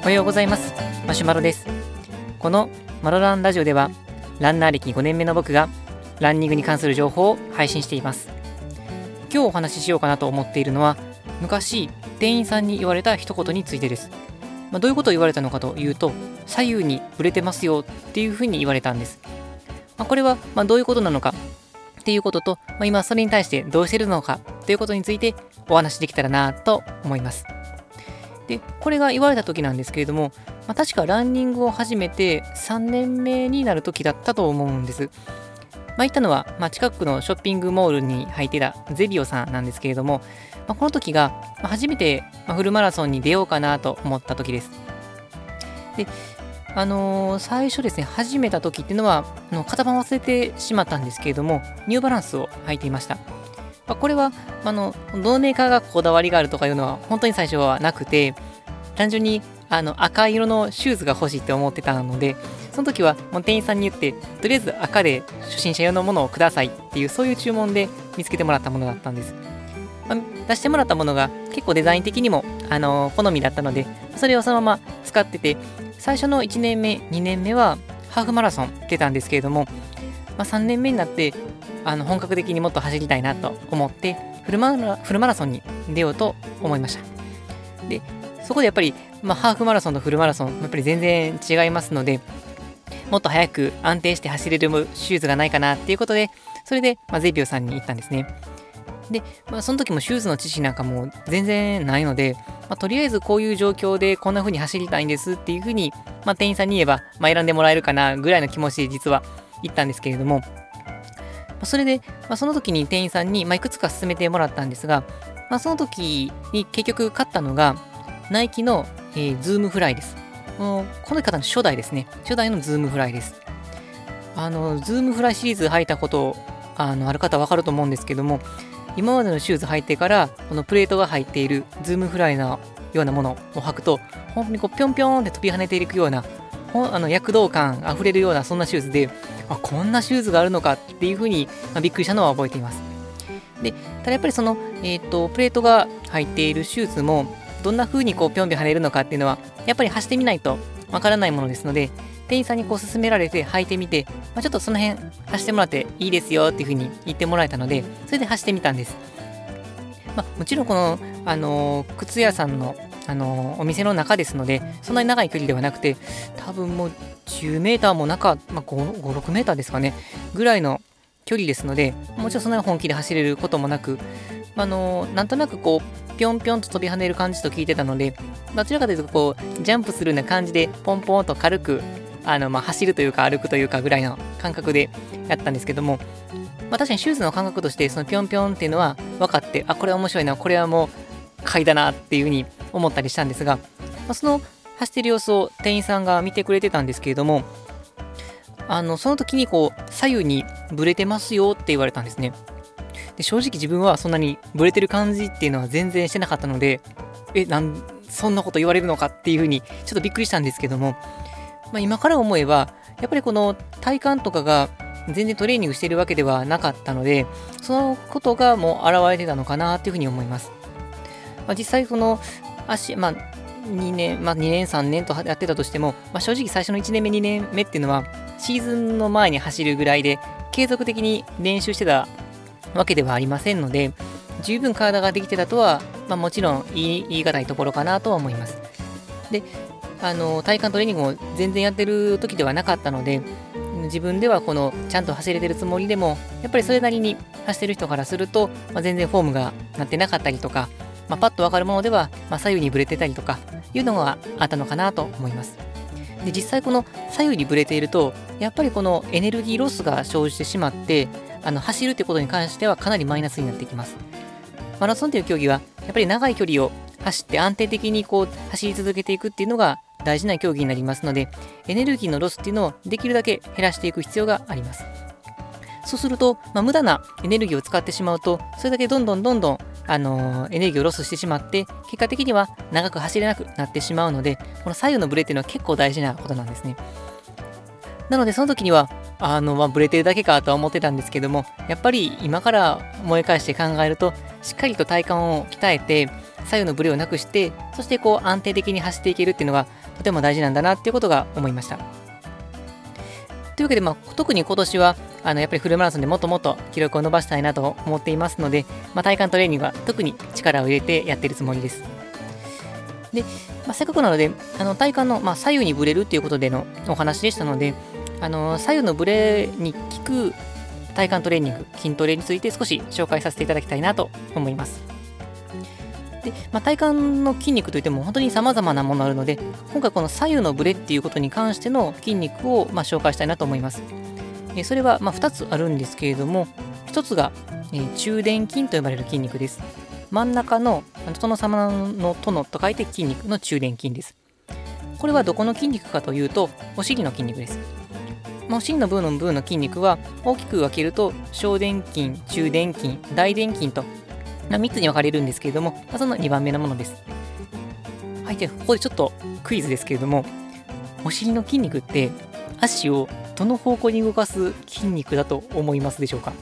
おはようございます。マシュマロです。このマロランラジオではランナー歴5年目の僕がランニングに関する情報を配信しています。今日お話ししようかなと思っているのは昔店員さんに言われた一言についてです、まあ、どういうことを言われたのかというと左右にぶれてますよっていうふうに言われたんです、まあ、これはまどういうことなのかっていうことと、まあ、今それに対してどうしてるのかということについてお話しできたらなと思います。でこれが言われた時なんですけれども、まあ、確かランニングを始めて3年目になる時だったと思うんです。まあ、行ったのは、まあ、近くのショッピングモールに入ってたゼビオさんなんですけれども、まあ、この時が、初めて、フルマラソンに出ようかなと思った時です。で、あのー、最初ですね、始めた時っていうのは、あの型番忘れてしまったんですけれども、ニューバランスを履いていました。まあ、これはあのどのメーカーがこだわりがあるとかいうのは本当に最初はなくて単純にあの赤色のシューズが欲しいって思ってたのでその時はもう店員さんに言ってとりあえず赤で初心者用のものをくださいっていうそういう注文で見つけてもらったものだったんです、まあ、出してもらったものが結構デザイン的にもあの好みだったのでそれをそのまま使ってて最初の1年目2年目はハーフマラソン出たんですけれども、まあ、3年目になってあの本格的にもっと走りたいなと思ってフルマラフルマラソンに出ようと思いました。でそこでやっぱり、まあ、ハーフマラソンとフルマラソンやっぱり全然違いますのでもっと速く安定して走れるシューズがないかなっていうことでそれで、まあ、ゼビオさんに行ったんですね。で、まあ、その時もシューズの知識なんかも全然ないので、まあ、とりあえずこういう状況でこんな風に走りたいんですっていう風に、まあ、店員さんに言えば、まあ、選んでもらえるかなぐらいの気持ちで実は行ったんですけれども、まそれで、まあ、その時に店員さんに、ま、いくつか勧めてもらったんですが、まあ、その時に結局買ったのが、ナイキの、えー、ズームフライです。この型の初代ですね。初代のズームフライです。あの、ズームフライシリーズ履いたことあのある方わかると思うんですけども、今までのシューズ履いてから、このプレートが入っているズームフライのようなものを履くと、本当にこうぴょんぴょんって飛び跳ねていくような、あの躍動感あふれるようなそんなシューズで、あこんなシューズがあるのかっていうふうに、まあ、びっくりしたのは覚えています。で、ただやっぱりその、えっ、ー、と、プレートが入っているシューズも、どんな風にこうぴょんぴょん跳ねるのかっていうのは、やっぱり走ってみないとわからないものですので、店員さんにこう勧められて履いてみて、まあ、ちょっとその辺走ってもらっていいですよっていう風に言ってもらえたので、それで走ってみたんです。まあ、もちろんこの、あのー、靴屋さんのあのお店の中ですので、そんなに長い距離ではなくて、多分もう10メーターも中、まあ、5、5、6メーターですかね、ぐらいの距離ですので、もちろんそんなに本気で走れることもなく、あのなんとなくこう、ぴょんぴょんと飛び跳ねる感じと聞いてたので、どちらかというとこう、ジャンプするような感じで、ポンポンと軽く、あの、まあ、走るというか歩くというかぐらいの感覚でやったんですけども、まあ、確かにシューズの感覚として、そのぴょんぴょんっていうのは分かって、あ、これは面白いな、これはもう買いだなっていうふうに思ったりしたんですが、まあ、その走ってる様子を店員さんが見てくれてたんですけれども、あのその時にこう左右にブレてますよって言われたんですね。で正直自分はそんなにブレてる感じっていうのは全然してなかったので、え、なんそんなこと言われるのかっていうふうにちょっとびっくりしたんですけども、まあ、今から思えば、やっぱりこの体幹とかが全然トレーニングしてるわけではなかったので、そのことがもう現れてたのかなっていうふうに思います。まあ、実際その足、まあ、2年、まあ、2年、3年とやってたとしても、まあ、正直最初の1年目、2年目っていうのは、シーズンの前に走るぐらいで、継続的に練習してたわけではありませんので、十分体ができてたとは、まあ、もちろん言い言い難いところかなとは思います。で、あの体幹トレーニングを全然やってる時ではなかったので、自分ではこのちゃんと走れてるつもりでも、やっぱりそれなりに走ってる人からすると、まあ、全然フォームがなってなかったりとか、まあ、パッとわかるものでは、まあ、左右にぶれてたりとかいうのがあったのかなと思います。で実際この左右にぶれているとやっぱりこのエネルギーロスが生じてしまってあの走るってことに関してはかなりマイナスになってきます。マラソンという競技はやっぱり長い距離を走って安定的にこう走り続けていくっていうのが大事な競技になりますのでエネルギーのロスっていうのをできるだけ減らしていく必要があります。そうすると、まあ、無駄なエネルギーを使ってしまうとそれだけどんどんどんどんあのー、エネルギーをロスしてしまって、結果的には長く走れなくなってしまうので、この左右のブレっていうのは結構大事なことなんですね。なので、その時には、あの、まあ、ブレてるだけかとは思ってたんですけども、やっぱり今から思い返して考えると、しっかりと体幹を鍛えて、左右のブレをなくして、そしてこう安定的に走っていけるっていうのがとても大事なんだなっていうことが思いました。というわけで、まあ、特に今年はあのやっぱりフルマラソンでもっともっと記録を伸ばしたいなと思っていますので、まあ、体幹トレーニングは特に力を入れてやってるつもりです。で、まあ、せっかくなので、あの体幹の、まあ、左右にぶれるっていうことでのお話でしたので、あの左右のブレに効く体幹トレーニング、筋トレについて少し紹介させていただきたいなと思います。で、まあ、体幹の筋肉といっても本当に様々なものあるので、今回この左右のブレっていうことに関しての筋肉をま紹介したいなと思います。えそれはま2つあるんですけれども、1つが、え中殿筋と呼ばれる筋肉です。真ん中の殿様の殿と書いて筋肉の中殿筋です。これはどこの筋肉かというと、お尻の筋肉です。まあ、真の部分の部分の筋肉は大きく分けると小殿筋、中殿筋、大殿筋と、3つに分かれるんですけれども、その2番目のものです。はい、で、ここでちょっとクイズですけれども、お尻の筋肉って足をどの方向に動かす筋肉だと思いますでしょうか？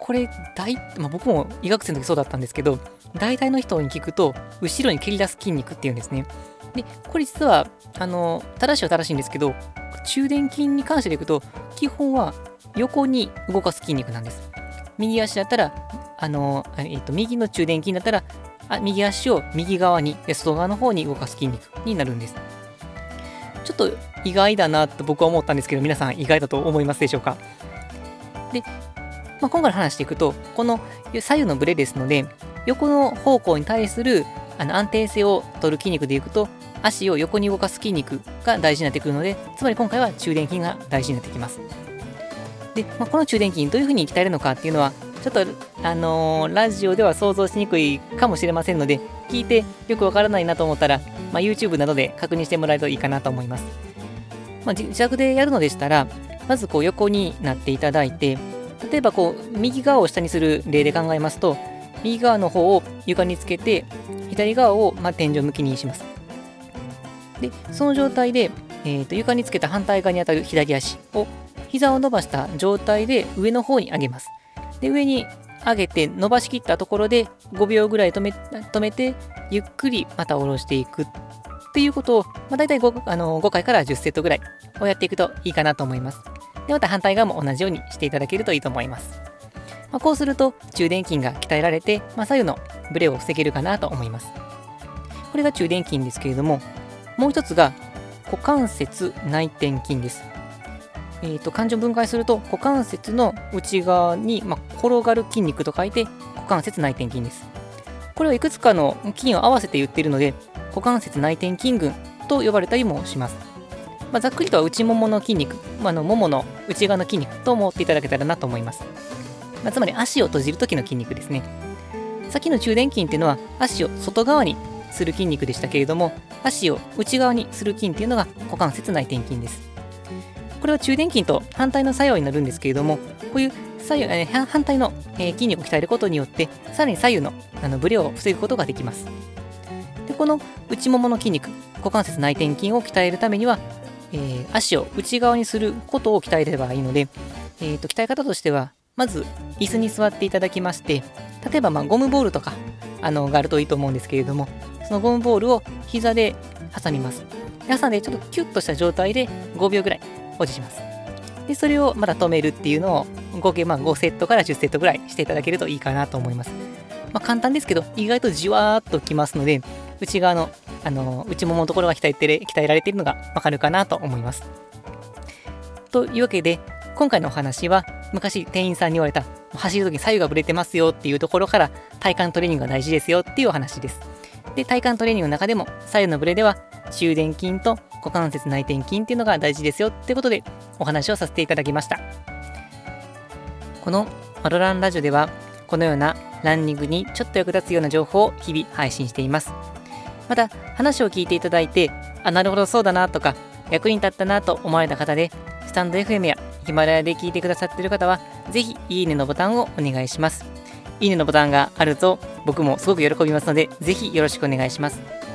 これ大、まあ、僕も医学生の時そうだったんですけど大体の人に聞くと後ろに蹴り出す筋肉っていうんですねでこれ実はあの正しいは正しいんですけど中殿筋に関してでいくと、基本は横に動かす筋肉なんです。右足だったら、あの、え、ー、と、右の中殿筋だったら、あ右足を右側に、外側の方に動かす筋肉になるんです。ちょっと意外だなと僕は思ったんですけど、皆さん意外だと思いますでしょうか？で、まあ、今回の話していくと、この左右のブレですので、横の方向に対するあの安定性を取る筋肉でいくと、足を横に動かす筋肉が大事になってくるので、つまり今回は中殿筋が大事になってきます。で、まあ、この中殿筋どういうふうに鍛えるのかっていうのは、ちょっと、あのー、ラジオでは想像しにくいかもしれませんので、聞いてよくわからないなと思ったら、まあ、YouTube などで確認してもらえるといいかなと思います。まあ、自宅でやるのでしたら、まずこう横になっていただいて、例えばこう右側を下にする例で考えますと、右側の方を床につけて、左側をま天井向きにします。で、その状態で、えーと、床につけた反対側に当たる左足を膝を伸ばした状態で上の方に上げます。で、上に上げて伸ばしきったところで5秒ぐらい止め止めて、ゆっくりまた下ろしていくっていうことを、まあ、大体 5, あの5回から10セットぐらいをやっていくといいかなと思います。で、また反対側も同じようにしていただけるといいと思います。まあ、こうすると中殿筋が鍛えられて、まあ、左右のブレを防げるかなと思います。これが中殿筋ですけれども、もう一つが股関節内転筋です。えーと、漢字を分解すると股関節の内側に、まあ、転がる筋肉と書いて股関節内転筋です。これはいくつかの筋を合わせて言ってるので股関節内転筋群と呼ばれたりもします。まあ、ざっくりとは内ももの筋肉、まあ、のももの内側の筋肉と思っていただけたらなと思います。まあ、つまり足を閉じる時の筋肉ですね。さっきの中殿筋っていうのは足を外側にする筋肉でしたけれども、足を内側にする筋っていうのが股関節内転筋です。これは中殿筋と反対の作用になるんですけれども、こういう左右、え、反対の、え、筋肉を鍛えることによって、さらに左右のあのブレを防ぐことができます。でこの内ももの筋肉、股関節内転筋を鍛えるためには、えー、足を内側にすることを鍛えればいいので、えーと、鍛え方としては、まず椅子に座っていただきまして、例えばまあゴムボールとかあのがあるといいと思うんですけれども、そのゴムボールを膝で挟みます。挟んでちょっとキュッとした状態で5秒ぐらい保持します。で、それをまた止めるっていうのを合計まあ5セットから10セットぐらいしていただけるといいかなと思います。まあ、簡単ですけど、意外とじわーっときますので、内側の、あの内もものところが鍛えて鍛えられているのがわかるかなと思います。というわけで、今回のお話は、昔店員さんに言われた、走るとき左右がぶれてますよっていうところから、体幹トレーニングが大事ですよっていうお話です。で、体幹トレーニングの中でも、左右のブレでは、中殿筋と股関節内転筋っていうのが大事ですよってことで、お話をさせていただきました。このマロランラジオでは、このようなランニングにちょっと役立つような情報を日々配信しています。また、話を聞いていただいて、あ、なるほどそうだなとか、役に立ったなと思われた方で、スタンド FM やヒマラヤで聞いてくださっている方は、ぜひいいねのボタンをお願いします。いいねのボタンがあると僕もすごく喜びますので、ぜひよろしくお願いします。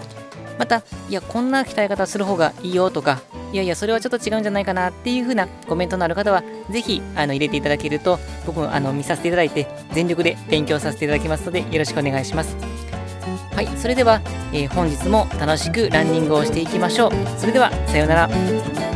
また、いや、こんな鍛え方する方がいいよとか、いやいやそれはちょっと違うんじゃないかなっていう風なコメントのある方はぜひあの入れていただけると僕もあの見させていただいて全力で勉強させていただきますのでよろしくお願いします。はいそれでは、えー本日も楽しくランニングをしていきましょう。それではさようなら。